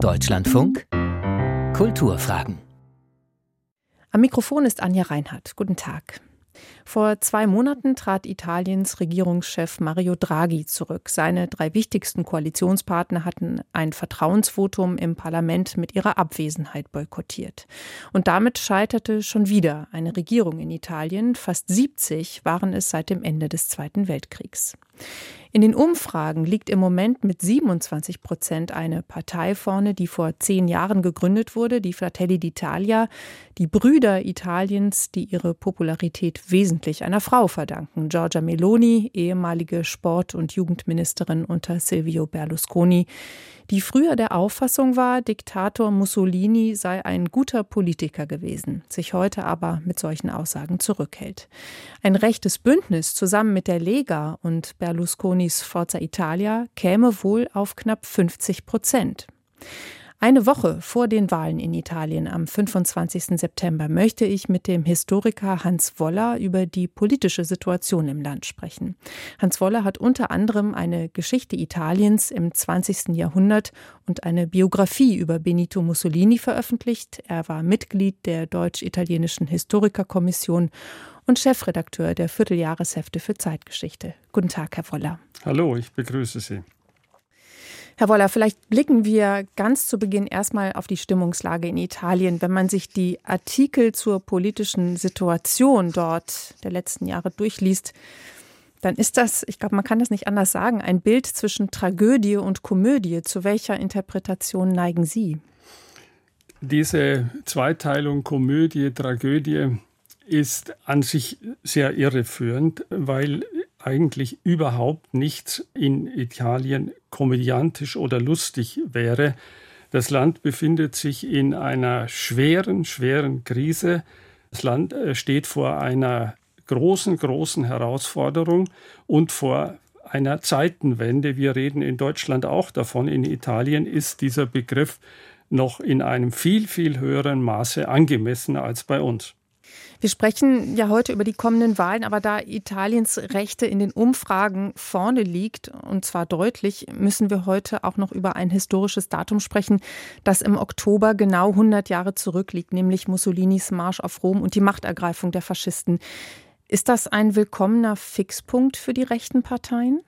Deutschlandfunk Kulturfragen. Am Mikrofon ist Anja Reinhardt. Guten Tag. Vor zwei Monaten trat Italiens Regierungschef Mario Draghi zurück. Seine drei wichtigsten Koalitionspartner hatten ein Vertrauensvotum im Parlament mit ihrer Abwesenheit boykottiert. Und damit scheiterte schon wieder eine Regierung in Italien. Fast 70 waren es seit dem Ende des Zweiten Weltkriegs. In den Umfragen liegt im Moment mit 27 Prozent eine Partei vorne, die vor zehn Jahren gegründet wurde, die Fratelli d'Italia, die Brüder Italiens, die ihre Popularität wesentlich einer Frau verdanken. Giorgia Meloni, ehemalige Sport- und Jugendministerin unter Silvio Berlusconi, die früher der Auffassung war, Diktator Mussolini sei ein guter Politiker gewesen, sich heute aber mit solchen Aussagen zurückhält. Ein rechtes Bündnis zusammen mit der Lega und Berlusconis Forza Italia käme wohl auf knapp 50 Prozent. Eine Woche vor den Wahlen in Italien am 25. September möchte ich mit dem Historiker Hans Woller über die politische Situation im Land sprechen. Hans Woller hat unter anderem eine Geschichte Italiens im 20. Jahrhundert und eine Biografie über Benito Mussolini veröffentlicht. Er war Mitglied der Deutsch-Italienischen Historikerkommission und Chefredakteur der Vierteljahreshefte für Zeitgeschichte. Guten Tag, Herr Woller. Hallo, ich begrüße Sie. Herr Woller, vielleicht blicken wir ganz zu Beginn erstmal auf die Stimmungslage in Italien. Wenn man sich die Artikel zur politischen Situation dort der letzten Jahre durchliest, dann ist das, ich glaube, man kann das nicht anders sagen, ein Bild zwischen Tragödie und Komödie. Zu welcher Interpretation neigen Sie? Diese Zweiteilung Komödie, Tragödie ist an sich sehr irreführend, weil eigentlich überhaupt nichts in Italien komödiantisch oder lustig wäre. Das Land befindet sich in einer schweren, schweren Krise. Das Land äh, steht vor einer großen, großen Herausforderung und vor einer Zeitenwende. Wir reden in Deutschland auch davon. In Italien ist dieser Begriff noch in einem viel, viel höheren Maße angemessen als bei uns. Wir sprechen ja heute über die kommenden Wahlen, aber da Italiens Rechte in den Umfragen vorne liegt, und zwar deutlich, müssen wir heute auch noch über ein historisches Datum sprechen, das im Oktober genau 100 Jahre zurückliegt, nämlich Mussolinis Marsch auf Rom und die Machtergreifung der Faschisten. Ist das ein willkommener Fixpunkt für die rechten Parteien?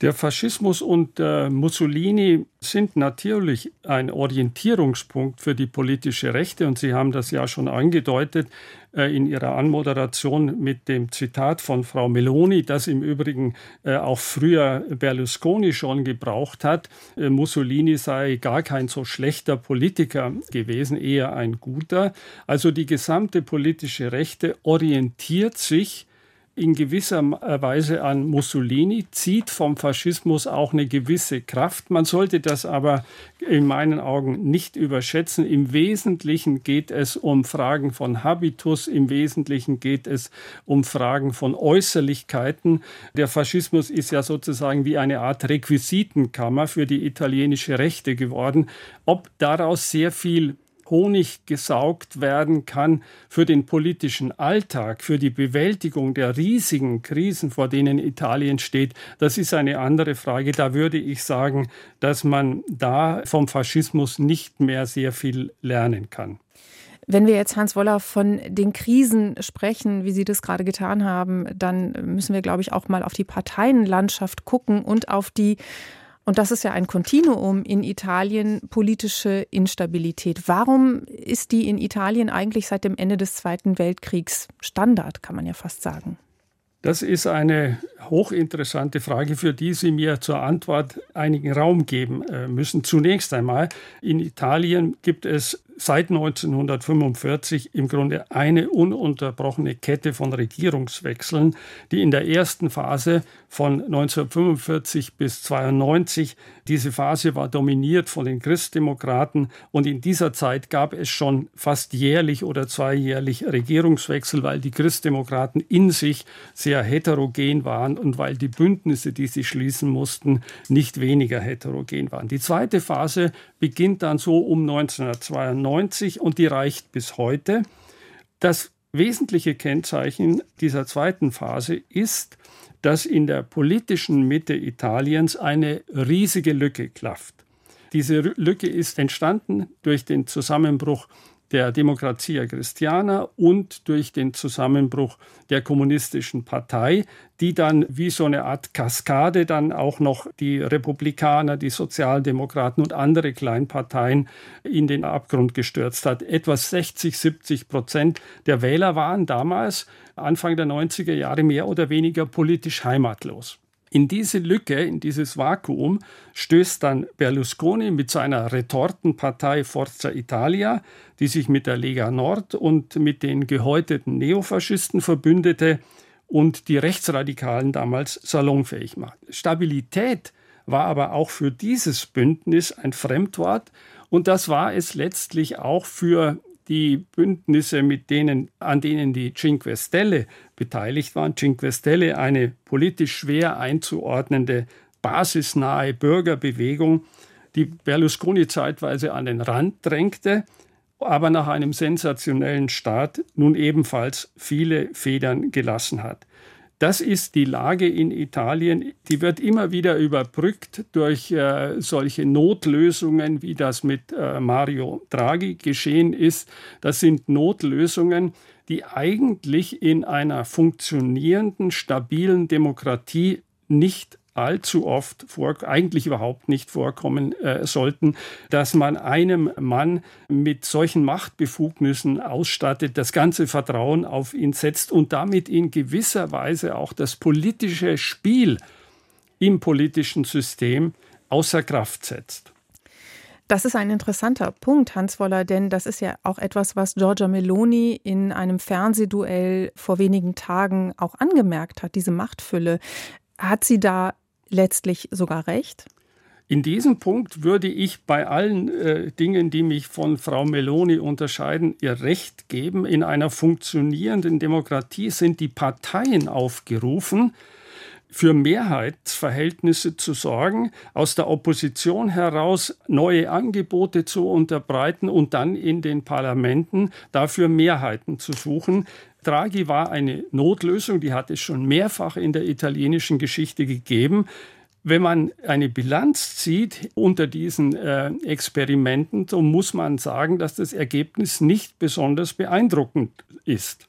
Der Faschismus und äh, Mussolini sind natürlich ein Orientierungspunkt für die politische Rechte und Sie haben das ja schon angedeutet äh, in Ihrer Anmoderation mit dem Zitat von Frau Meloni, das im Übrigen äh, auch früher Berlusconi schon gebraucht hat. Äh, Mussolini sei gar kein so schlechter Politiker gewesen, eher ein guter. Also die gesamte politische Rechte orientiert sich in gewisser Weise an Mussolini, zieht vom Faschismus auch eine gewisse Kraft. Man sollte das aber in meinen Augen nicht überschätzen. Im Wesentlichen geht es um Fragen von Habitus, im Wesentlichen geht es um Fragen von Äußerlichkeiten. Der Faschismus ist ja sozusagen wie eine Art Requisitenkammer für die italienische Rechte geworden. Ob daraus sehr viel Honig gesaugt werden kann für den politischen Alltag, für die Bewältigung der riesigen Krisen, vor denen Italien steht, das ist eine andere Frage. Da würde ich sagen, dass man da vom Faschismus nicht mehr sehr viel lernen kann. Wenn wir jetzt, Hans Woller, von den Krisen sprechen, wie Sie das gerade getan haben, dann müssen wir, glaube ich, auch mal auf die Parteienlandschaft gucken und auf die und das ist ja ein Kontinuum in Italien, politische Instabilität. Warum ist die in Italien eigentlich seit dem Ende des Zweiten Weltkriegs Standard, kann man ja fast sagen? Das ist eine hochinteressante Frage, für die Sie mir zur Antwort einigen Raum geben äh, müssen. Zunächst einmal, in Italien gibt es seit 1945 im Grunde eine ununterbrochene Kette von Regierungswechseln, die in der ersten Phase von 1945 bis 1992, diese Phase war dominiert von den Christdemokraten und in dieser Zeit gab es schon fast jährlich oder zweijährlich Regierungswechsel, weil die Christdemokraten in sich sehr heterogen waren und weil die Bündnisse, die sie schließen mussten, nicht weniger heterogen waren. Die zweite Phase beginnt dann so um 1992 1990 und die reicht bis heute. Das wesentliche Kennzeichen dieser zweiten Phase ist, dass in der politischen Mitte Italiens eine riesige Lücke klafft. Diese Lücke ist entstanden durch den Zusammenbruch der Democrazia Christiana und durch den Zusammenbruch der kommunistischen Partei, die dann wie so eine Art Kaskade dann auch noch die Republikaner, die Sozialdemokraten und andere Kleinparteien in den Abgrund gestürzt hat. Etwa 60, 70 Prozent der Wähler waren damals, Anfang der 90er Jahre, mehr oder weniger politisch heimatlos. In diese Lücke, in dieses Vakuum stößt dann Berlusconi mit seiner Retortenpartei Forza Italia, die sich mit der Lega Nord und mit den gehäuteten Neofaschisten verbündete und die Rechtsradikalen damals salonfähig macht. Stabilität war aber auch für dieses Bündnis ein Fremdwort und das war es letztlich auch für die Bündnisse, mit denen, an denen die Cinque Stelle beteiligt waren. Cinque Stelle, eine politisch schwer einzuordnende, basisnahe Bürgerbewegung, die Berlusconi zeitweise an den Rand drängte, aber nach einem sensationellen Start nun ebenfalls viele Federn gelassen hat. Das ist die Lage in Italien. Die wird immer wieder überbrückt durch äh, solche Notlösungen, wie das mit äh, Mario Draghi geschehen ist. Das sind Notlösungen, die eigentlich in einer funktionierenden, stabilen Demokratie nicht allzu oft vor, eigentlich überhaupt nicht vorkommen äh, sollten, dass man einem Mann mit solchen Machtbefugnissen ausstattet, das ganze Vertrauen auf ihn setzt und damit in gewisser Weise auch das politische Spiel im politischen System außer Kraft setzt. Das ist ein interessanter Punkt, Hans Woller, denn das ist ja auch etwas, was Giorgia Meloni in einem Fernsehduell vor wenigen Tagen auch angemerkt hat, diese Machtfülle. Hat sie da letztlich sogar recht? In diesem Punkt würde ich bei allen äh, Dingen, die mich von Frau Meloni unterscheiden, ihr Recht geben. In einer funktionierenden Demokratie sind die Parteien aufgerufen, für Mehrheitsverhältnisse zu sorgen, aus der Opposition heraus neue Angebote zu unterbreiten und dann in den Parlamenten dafür Mehrheiten zu suchen. Draghi war eine Notlösung, die hat es schon mehrfach in der italienischen Geschichte gegeben. Wenn man eine Bilanz zieht unter diesen äh, Experimenten, so muss man sagen, dass das Ergebnis nicht besonders beeindruckend ist.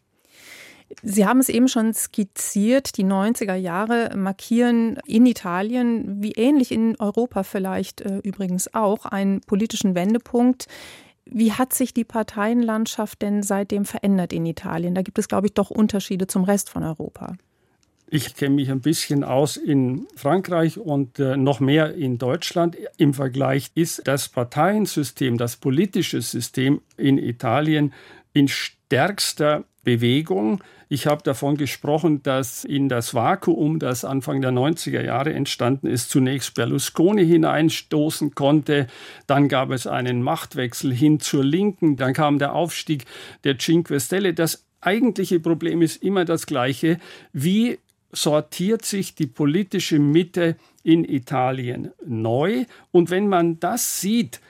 Sie haben es eben schon skizziert, die 90er Jahre markieren in Italien, wie ähnlich in Europa vielleicht äh, übrigens auch, einen politischen Wendepunkt. Wie hat sich die Parteienlandschaft denn seitdem verändert in Italien? Da gibt es, glaube ich, doch Unterschiede zum Rest von Europa. Ich kenne mich ein bisschen aus in Frankreich und äh, noch mehr in Deutschland. Im Vergleich ist das Parteiensystem, das politische System in Italien in stärkster Bewegung. Ich habe davon gesprochen, dass in das Vakuum, das Anfang der 90er Jahre entstanden ist, zunächst Berlusconi hineinstoßen konnte. Dann gab es einen Machtwechsel hin zur Linken. Dann kam der Aufstieg der Cinque Stelle. Das eigentliche Problem ist immer das gleiche. Wie sortiert sich die politische Mitte in Italien neu? Und wenn man das sieht,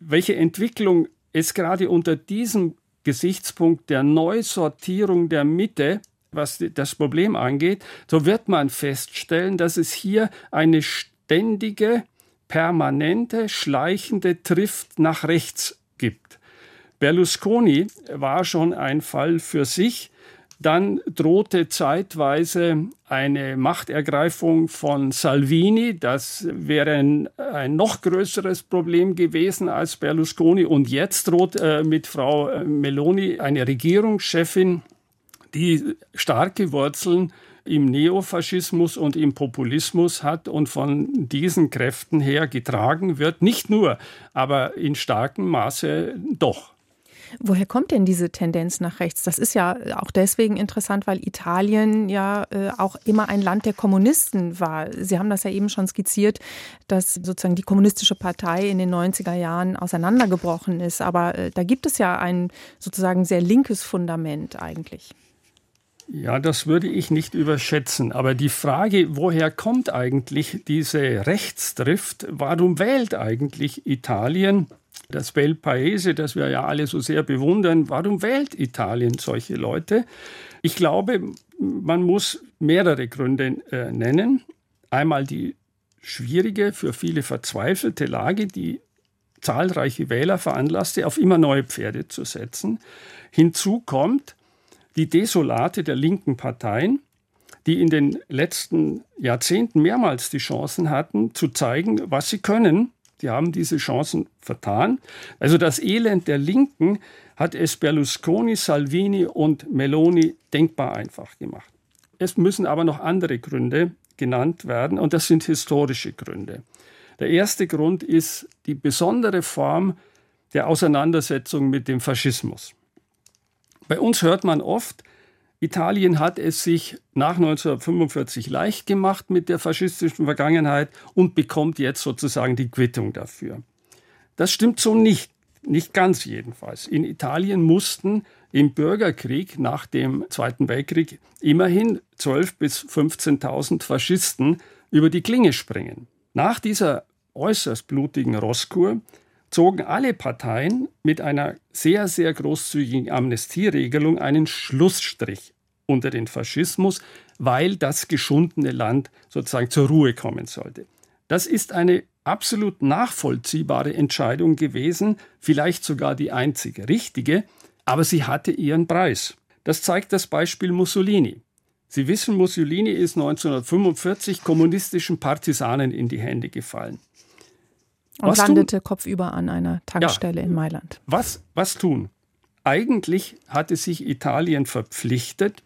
welche Entwicklung es gerade unter diesem Gesichtspunkt der Neusortierung der Mitte, was das Problem angeht, so wird man feststellen, dass es hier eine ständige, permanente, schleichende Drift nach rechts gibt. Berlusconi war schon ein Fall für sich, dann drohte zeitweise eine Machtergreifung von Salvini. Das wäre ein, ein noch größeres Problem gewesen als Berlusconi. Und jetzt droht äh, mit Frau äh, Meloni eine Regierungschefin, die starke Wurzeln im Neofaschismus und im Populismus hat und von diesen Kräften her getragen wird. Nicht nur, aber in starkem Maße doch. Woher kommt denn diese Tendenz nach rechts? Das ist ja auch deswegen interessant, weil Italien ja äh, auch immer ein Land der Kommunisten war. Sie haben das ja eben schon skizziert, dass sozusagen die kommunistische Partei in den 90er Jahren auseinandergebrochen ist. Aber äh, da gibt es ja ein sozusagen sehr linkes Fundament eigentlich. Ja, das würde ich nicht überschätzen. Aber die Frage, woher kommt eigentlich diese Rechtsdrift? Warum wählt eigentlich Italien das Bel Paese, das wir ja alle so sehr bewundern, warum wählt Italien solche Leute? Ich glaube, man muss mehrere Gründe äh, nennen. Einmal die schwierige, für viele verzweifelte Lage, die zahlreiche Wähler veranlasste, auf immer neue Pferde zu setzen. Hinzu kommt die Desolate der linken Parteien, die in den letzten Jahrzehnten mehrmals die Chancen hatten, zu zeigen, was sie können. Die haben diese Chancen vertan. Also das Elend der Linken hat es Berlusconi, Salvini und Meloni denkbar einfach gemacht. Es müssen aber noch andere Gründe genannt werden und das sind historische Gründe. Der erste Grund ist die besondere Form der Auseinandersetzung mit dem Faschismus. Bei uns hört man oft, Italien hat es sich nach 1945 leicht gemacht mit der faschistischen Vergangenheit und bekommt jetzt sozusagen die Quittung dafür. Das stimmt so nicht, nicht ganz jedenfalls. In Italien mussten im Bürgerkrieg nach dem Zweiten Weltkrieg immerhin 12.000 bis 15.000 Faschisten über die Klinge springen. Nach dieser äußerst blutigen Rosskur zogen alle Parteien mit einer sehr, sehr großzügigen Amnestieregelung einen Schlussstrich unter den Faschismus, weil das geschundene Land sozusagen zur Ruhe kommen sollte. Das ist eine absolut nachvollziehbare Entscheidung gewesen, vielleicht sogar die einzige richtige, aber sie hatte ihren Preis. Das zeigt das Beispiel Mussolini. Sie wissen, Mussolini ist 1945 kommunistischen Partisanen in die Hände gefallen. Und was landete tun? kopfüber an einer Tankstelle ja. in Mailand. Was, was tun? Eigentlich hatte sich Italien verpflichtet,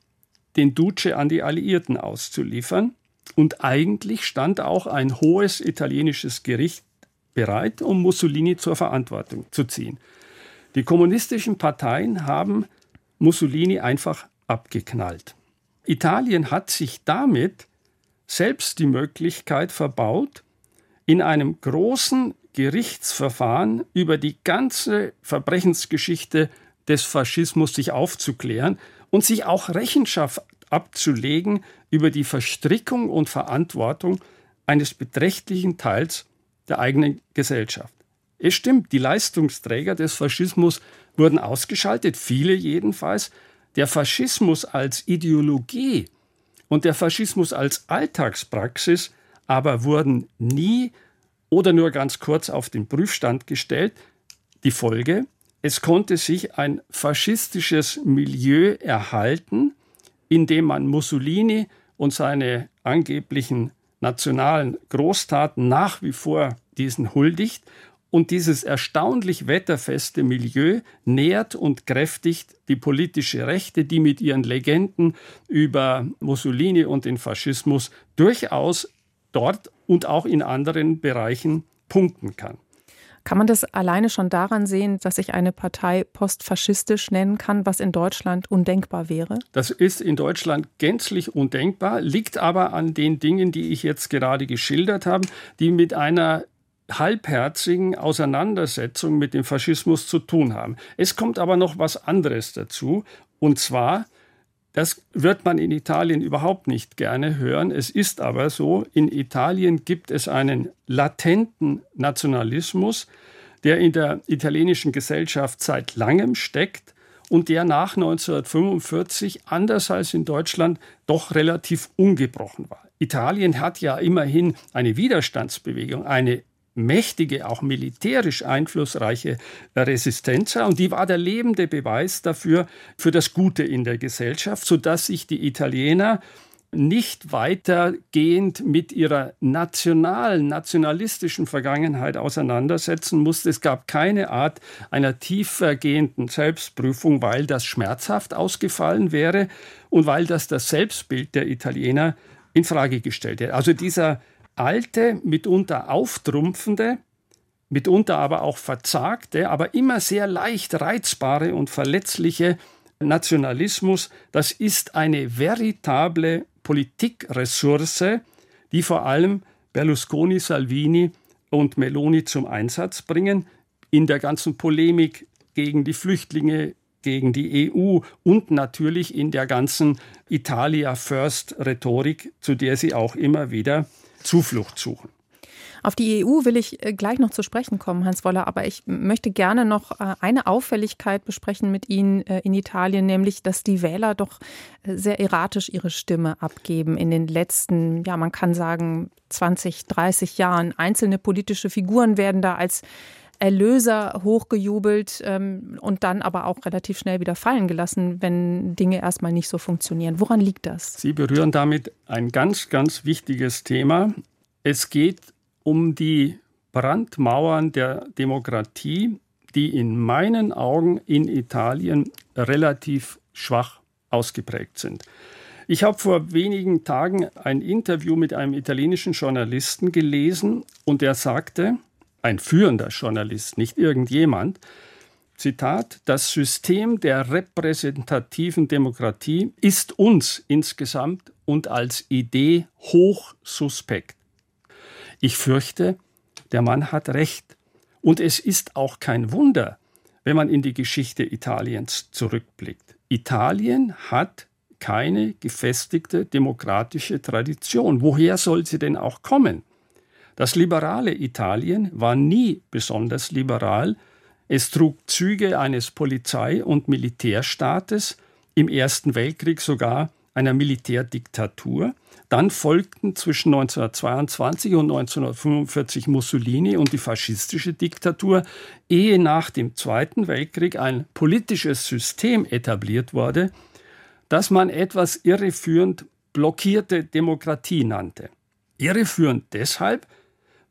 den Duce an die Alliierten auszuliefern. Und eigentlich stand auch ein hohes italienisches Gericht bereit, um Mussolini zur Verantwortung zu ziehen. Die kommunistischen Parteien haben Mussolini einfach abgeknallt. Italien hat sich damit selbst die Möglichkeit verbaut, in einem großen Gerichtsverfahren über die ganze Verbrechensgeschichte des Faschismus sich aufzuklären und sich auch Rechenschaft abzulegen über die Verstrickung und Verantwortung eines beträchtlichen Teils der eigenen Gesellschaft. Es stimmt, die Leistungsträger des Faschismus wurden ausgeschaltet, viele jedenfalls. Der Faschismus als Ideologie und der Faschismus als Alltagspraxis aber wurden nie oder nur ganz kurz auf den Prüfstand gestellt. Die Folge, es konnte sich ein faschistisches Milieu erhalten, in dem man Mussolini und seine angeblichen nationalen Großtaten nach wie vor diesen huldigt und dieses erstaunlich wetterfeste Milieu nährt und kräftigt die politische Rechte, die mit ihren Legenden über Mussolini und den Faschismus durchaus dort und auch in anderen Bereichen punkten kann. Kann man das alleine schon daran sehen, dass sich eine Partei postfaschistisch nennen kann, was in Deutschland undenkbar wäre? Das ist in Deutschland gänzlich undenkbar, liegt aber an den Dingen, die ich jetzt gerade geschildert habe, die mit einer halbherzigen Auseinandersetzung mit dem Faschismus zu tun haben. Es kommt aber noch was anderes dazu, und zwar das wird man in Italien überhaupt nicht gerne hören. Es ist aber so, in Italien gibt es einen latenten Nationalismus, der in der italienischen Gesellschaft seit langem steckt und der nach 1945, anders als in Deutschland, doch relativ ungebrochen war. Italien hat ja immerhin eine Widerstandsbewegung, eine mächtige, auch militärisch einflussreiche Resistenz und die war der lebende Beweis dafür, für das Gute in der Gesellschaft, sodass sich die Italiener nicht weitergehend mit ihrer nationalen, nationalistischen Vergangenheit auseinandersetzen musste. Es gab keine Art einer tiefergehenden Selbstprüfung, weil das schmerzhaft ausgefallen wäre und weil das das Selbstbild der Italiener in Frage gestellt hätte. Also dieser alte, mitunter auftrumpfende, mitunter aber auch verzagte, aber immer sehr leicht reizbare und verletzliche Nationalismus, das ist eine veritable Politikressource, die vor allem Berlusconi, Salvini und Meloni zum Einsatz bringen in der ganzen Polemik gegen die Flüchtlinge, gegen die EU und natürlich in der ganzen Italia First Rhetorik, zu der sie auch immer wieder Zuflucht suchen. Auf die EU will ich äh, gleich noch zu sprechen kommen, Hans Woller, aber ich möchte gerne noch äh, eine Auffälligkeit besprechen mit Ihnen äh, in Italien, nämlich, dass die Wähler doch sehr erratisch ihre Stimme abgeben in den letzten, ja, man kann sagen, 20, 30 Jahren. Einzelne politische Figuren werden da als Erlöser hochgejubelt ähm, und dann aber auch relativ schnell wieder fallen gelassen, wenn Dinge erstmal nicht so funktionieren. Woran liegt das? Sie berühren damit ein ganz, ganz wichtiges Thema. Es geht um die Brandmauern der Demokratie, die in meinen Augen in Italien relativ schwach ausgeprägt sind. Ich habe vor wenigen Tagen ein Interview mit einem italienischen Journalisten gelesen und er sagte, ein führender Journalist, nicht irgendjemand, Zitat, das System der repräsentativen Demokratie ist uns insgesamt und als Idee hoch suspekt. Ich fürchte, der Mann hat recht. Und es ist auch kein Wunder, wenn man in die Geschichte Italiens zurückblickt. Italien hat keine gefestigte demokratische Tradition. Woher soll sie denn auch kommen? Das liberale Italien war nie besonders liberal. Es trug Züge eines Polizei- und Militärstaates, im Ersten Weltkrieg sogar einer Militärdiktatur. Dann folgten zwischen 1922 und 1945 Mussolini und die faschistische Diktatur, ehe nach dem Zweiten Weltkrieg ein politisches System etabliert wurde, das man etwas irreführend blockierte Demokratie nannte. Irreführend deshalb,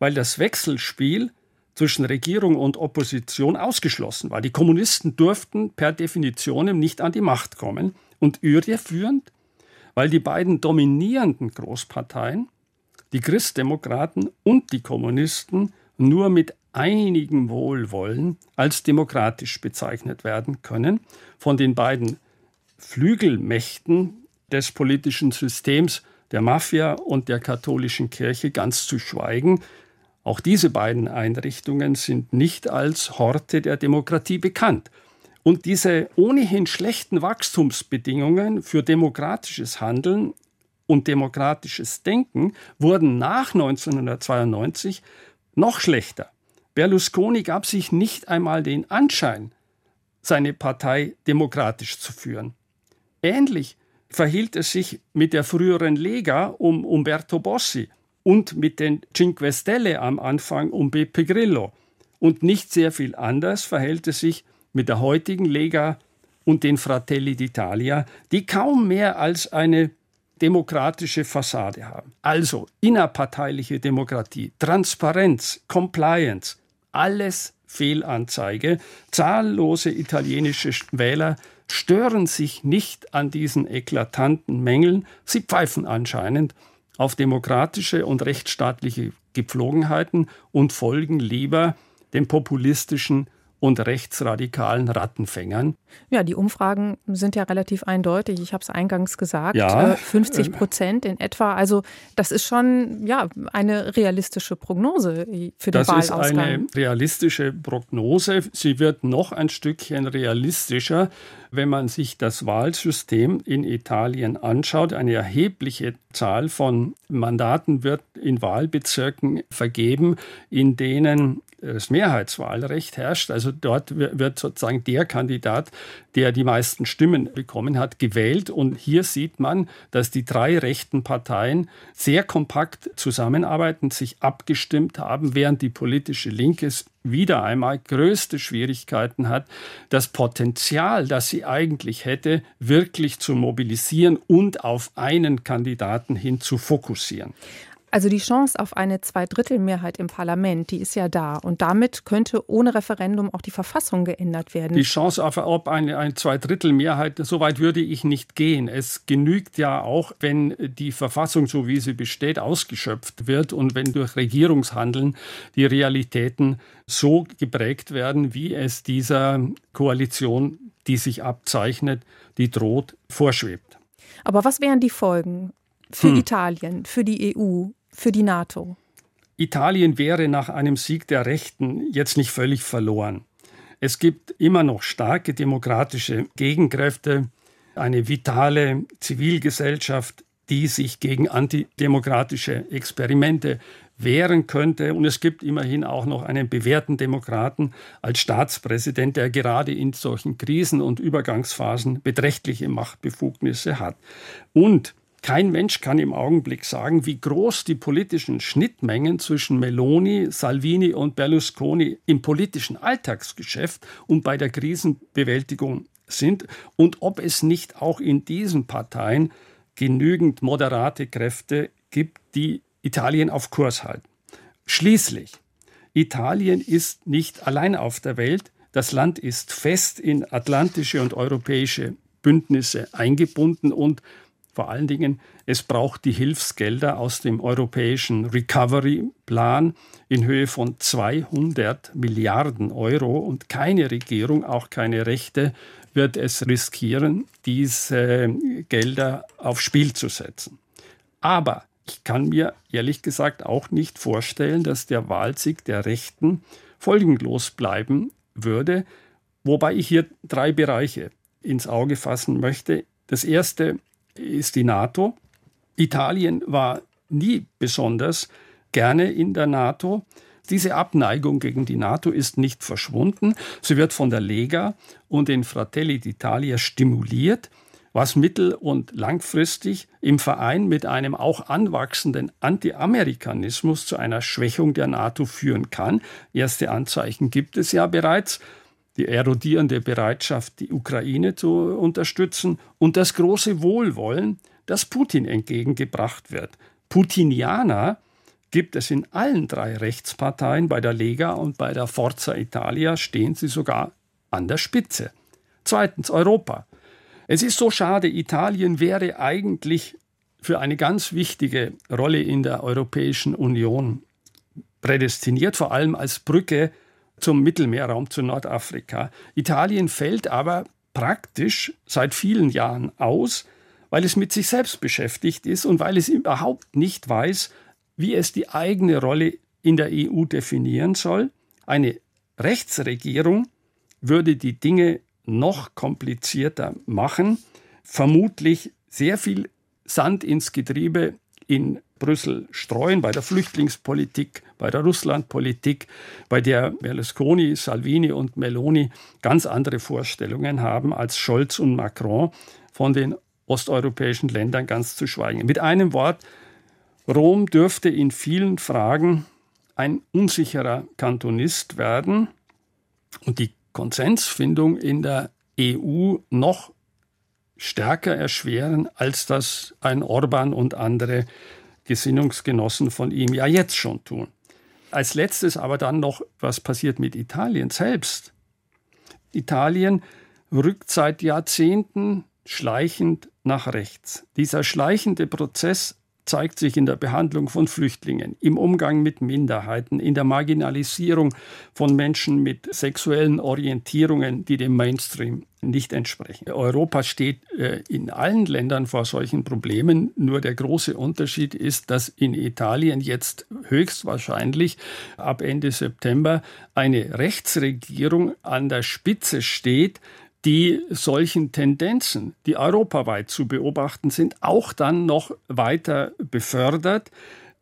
weil das Wechselspiel zwischen Regierung und Opposition ausgeschlossen war. Die Kommunisten durften per Definition nicht an die Macht kommen und irreführend, weil die beiden dominierenden Großparteien, die Christdemokraten und die Kommunisten, nur mit einigem Wohlwollen als demokratisch bezeichnet werden können. Von den beiden Flügelmächten des politischen Systems, der Mafia und der katholischen Kirche ganz zu schweigen. Auch diese beiden Einrichtungen sind nicht als Horte der Demokratie bekannt. Und diese ohnehin schlechten Wachstumsbedingungen für demokratisches Handeln und demokratisches Denken wurden nach 1992 noch schlechter. Berlusconi gab sich nicht einmal den Anschein, seine Partei demokratisch zu führen. Ähnlich verhielt es sich mit der früheren Lega um Umberto Bossi und mit den Cinque Stelle am Anfang um Beppe Grillo. Und nicht sehr viel anders verhält es sich mit der heutigen Lega und den Fratelli d'Italia, die kaum mehr als eine demokratische Fassade haben. Also innerparteiliche Demokratie, Transparenz, Compliance, alles Fehlanzeige. Zahllose italienische Wähler stören sich nicht an diesen eklatanten Mängeln, sie pfeifen anscheinend auf demokratische und rechtsstaatliche Gepflogenheiten und folgen lieber dem populistischen und rechtsradikalen Rattenfängern. Ja, die Umfragen sind ja relativ eindeutig. Ich habe es eingangs gesagt, ja, 50 äh, Prozent in etwa. Also das ist schon ja eine realistische Prognose für den das Wahlausgang. Das ist eine realistische Prognose. Sie wird noch ein Stückchen realistischer, wenn man sich das Wahlsystem in Italien anschaut. Eine erhebliche Zahl von Mandaten wird in Wahlbezirken vergeben, in denen das Mehrheitswahlrecht herrscht. Also dort wird sozusagen der Kandidat, der die meisten Stimmen bekommen hat, gewählt. Und hier sieht man, dass die drei rechten Parteien sehr kompakt zusammenarbeiten, sich abgestimmt haben, während die politische Linke wieder einmal größte Schwierigkeiten hat, das Potenzial, das sie eigentlich hätte, wirklich zu mobilisieren und auf einen Kandidaten hin zu fokussieren. Also die Chance auf eine Zweidrittelmehrheit im Parlament, die ist ja da. Und damit könnte ohne Referendum auch die Verfassung geändert werden. Die Chance auf eine, eine Zweidrittelmehrheit, so weit würde ich nicht gehen. Es genügt ja auch, wenn die Verfassung, so wie sie besteht, ausgeschöpft wird und wenn durch Regierungshandeln die Realitäten so geprägt werden, wie es dieser Koalition, die sich abzeichnet, die droht, vorschwebt. Aber was wären die Folgen für hm. Italien, für die EU, für die NATO? Italien wäre nach einem Sieg der Rechten jetzt nicht völlig verloren. Es gibt immer noch starke demokratische Gegenkräfte, eine vitale Zivilgesellschaft, die sich gegen antidemokratische Experimente wehren könnte. Und es gibt immerhin auch noch einen bewährten Demokraten als Staatspräsident, der gerade in solchen Krisen und Übergangsphasen beträchtliche Machtbefugnisse hat. Und Kein Mensch kann im Augenblick sagen, wie groß die politischen Schnittmengen zwischen Meloni, Salvini und Berlusconi im politischen Alltagsgeschäft und bei der Krisenbewältigung sind und ob es nicht auch in diesen Parteien genügend moderate Kräfte gibt, die Italien auf Kurs halten. Schließlich, Italien ist nicht allein auf der Welt. Das Land ist fest in atlantische und europäische Bündnisse eingebunden und vor allen Dingen, es braucht die Hilfsgelder aus dem europäischen Recovery-Plan in Höhe von 200 Milliarden Euro und keine Regierung, auch keine Rechte, wird es riskieren, diese Gelder aufs Spiel zu setzen. Aber ich kann mir ehrlich gesagt auch nicht vorstellen, dass der Wahlsieg der Rechten folgenlos bleiben würde, wobei ich hier drei Bereiche ins Auge fassen möchte. Das erste ist die NATO. Italien war nie besonders gerne in der NATO. Diese Abneigung gegen die NATO ist nicht verschwunden. Sie wird von der Lega und den Fratelli d'Italia stimuliert, was mittel- und langfristig im Verein mit einem auch anwachsenden Anti-Amerikanismus zu einer Schwächung der NATO führen kann. Erste Anzeichen gibt es ja bereits die erodierende Bereitschaft, die Ukraine zu unterstützen und das große Wohlwollen, das Putin entgegengebracht wird. Putinianer gibt es in allen drei Rechtsparteien, bei der Lega und bei der Forza Italia stehen sie sogar an der Spitze. Zweitens Europa. Es ist so schade, Italien wäre eigentlich für eine ganz wichtige Rolle in der Europäischen Union prädestiniert, vor allem als Brücke zum Mittelmeerraum, zu Nordafrika. Italien fällt aber praktisch seit vielen Jahren aus, weil es mit sich selbst beschäftigt ist und weil es überhaupt nicht weiß, wie es die eigene Rolle in der EU definieren soll. Eine Rechtsregierung würde die Dinge noch komplizierter machen, vermutlich sehr viel Sand ins Getriebe in Brüssel streuen bei der Flüchtlingspolitik, bei der Russlandpolitik, bei der Berlusconi, Salvini und Meloni ganz andere Vorstellungen haben als Scholz und Macron, von den osteuropäischen Ländern ganz zu schweigen. Mit einem Wort, Rom dürfte in vielen Fragen ein unsicherer Kantonist werden und die Konsensfindung in der EU noch stärker erschweren, als das ein Orban und andere Gesinnungsgenossen von ihm ja jetzt schon tun. Als letztes aber dann noch, was passiert mit Italien selbst? Italien rückt seit Jahrzehnten schleichend nach rechts. Dieser schleichende Prozess zeigt sich in der Behandlung von Flüchtlingen, im Umgang mit Minderheiten, in der Marginalisierung von Menschen mit sexuellen Orientierungen, die dem Mainstream nicht entsprechen. Europa steht äh, in allen Ländern vor solchen Problemen. Nur der große Unterschied ist, dass in Italien jetzt höchstwahrscheinlich ab Ende September eine Rechtsregierung an der Spitze steht, die solchen Tendenzen, die europaweit zu beobachten sind, auch dann noch weiter befördert.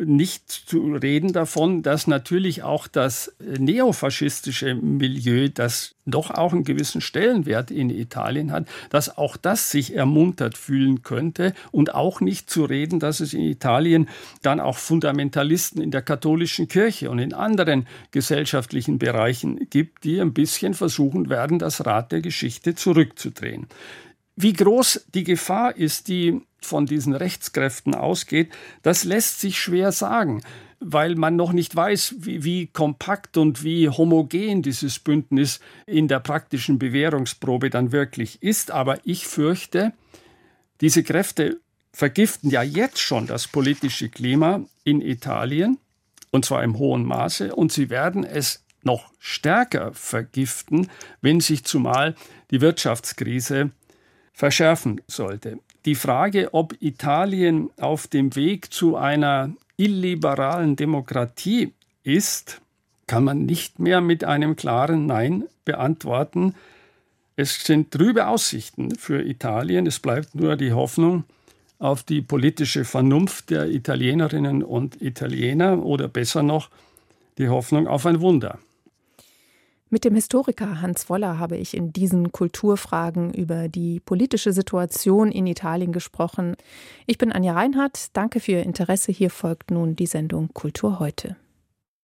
Nicht zu reden davon, dass natürlich auch das neofaschistische Milieu, das doch auch einen gewissen Stellenwert in Italien hat, dass auch das sich ermuntert fühlen könnte und auch nicht zu reden, dass es in Italien dann auch Fundamentalisten in der katholischen Kirche und in anderen gesellschaftlichen Bereichen gibt, die ein bisschen versuchen werden, das Rad der Geschichte zurückzudrehen. Wie groß die Gefahr ist, die von diesen Rechtskräften ausgeht, das lässt sich schwer sagen, weil man noch nicht weiß, wie, wie, kompakt und wie homogen dieses Bündnis in der praktischen Bewährungsprobe dann wirklich ist. Aber ich fürchte, diese Kräfte vergiften ja jetzt schon das politische Klima in Italien, und zwar im hohen Maße, und sie werden es noch stärker vergiften, wenn sich zumal die Wirtschaftskrise verschärfen sollte. Die Frage, ob Italien auf dem Weg zu einer illiberalen Demokratie ist, kann man nicht mehr mit einem klaren Nein beantworten. Es sind trübe Aussichten für Italien. Es bleibt nur die Hoffnung auf die politische Vernunft der Italienerinnen und Italiener oder besser noch die Hoffnung auf ein Wunder. Mit dem Historiker Hans Woller habe ich in diesen Kulturfragen über die politische Situation in Italien gesprochen. Ich bin Anja Reinhardt. Danke für Ihr Interesse. Hier folgt nun die Sendung Kultur heute.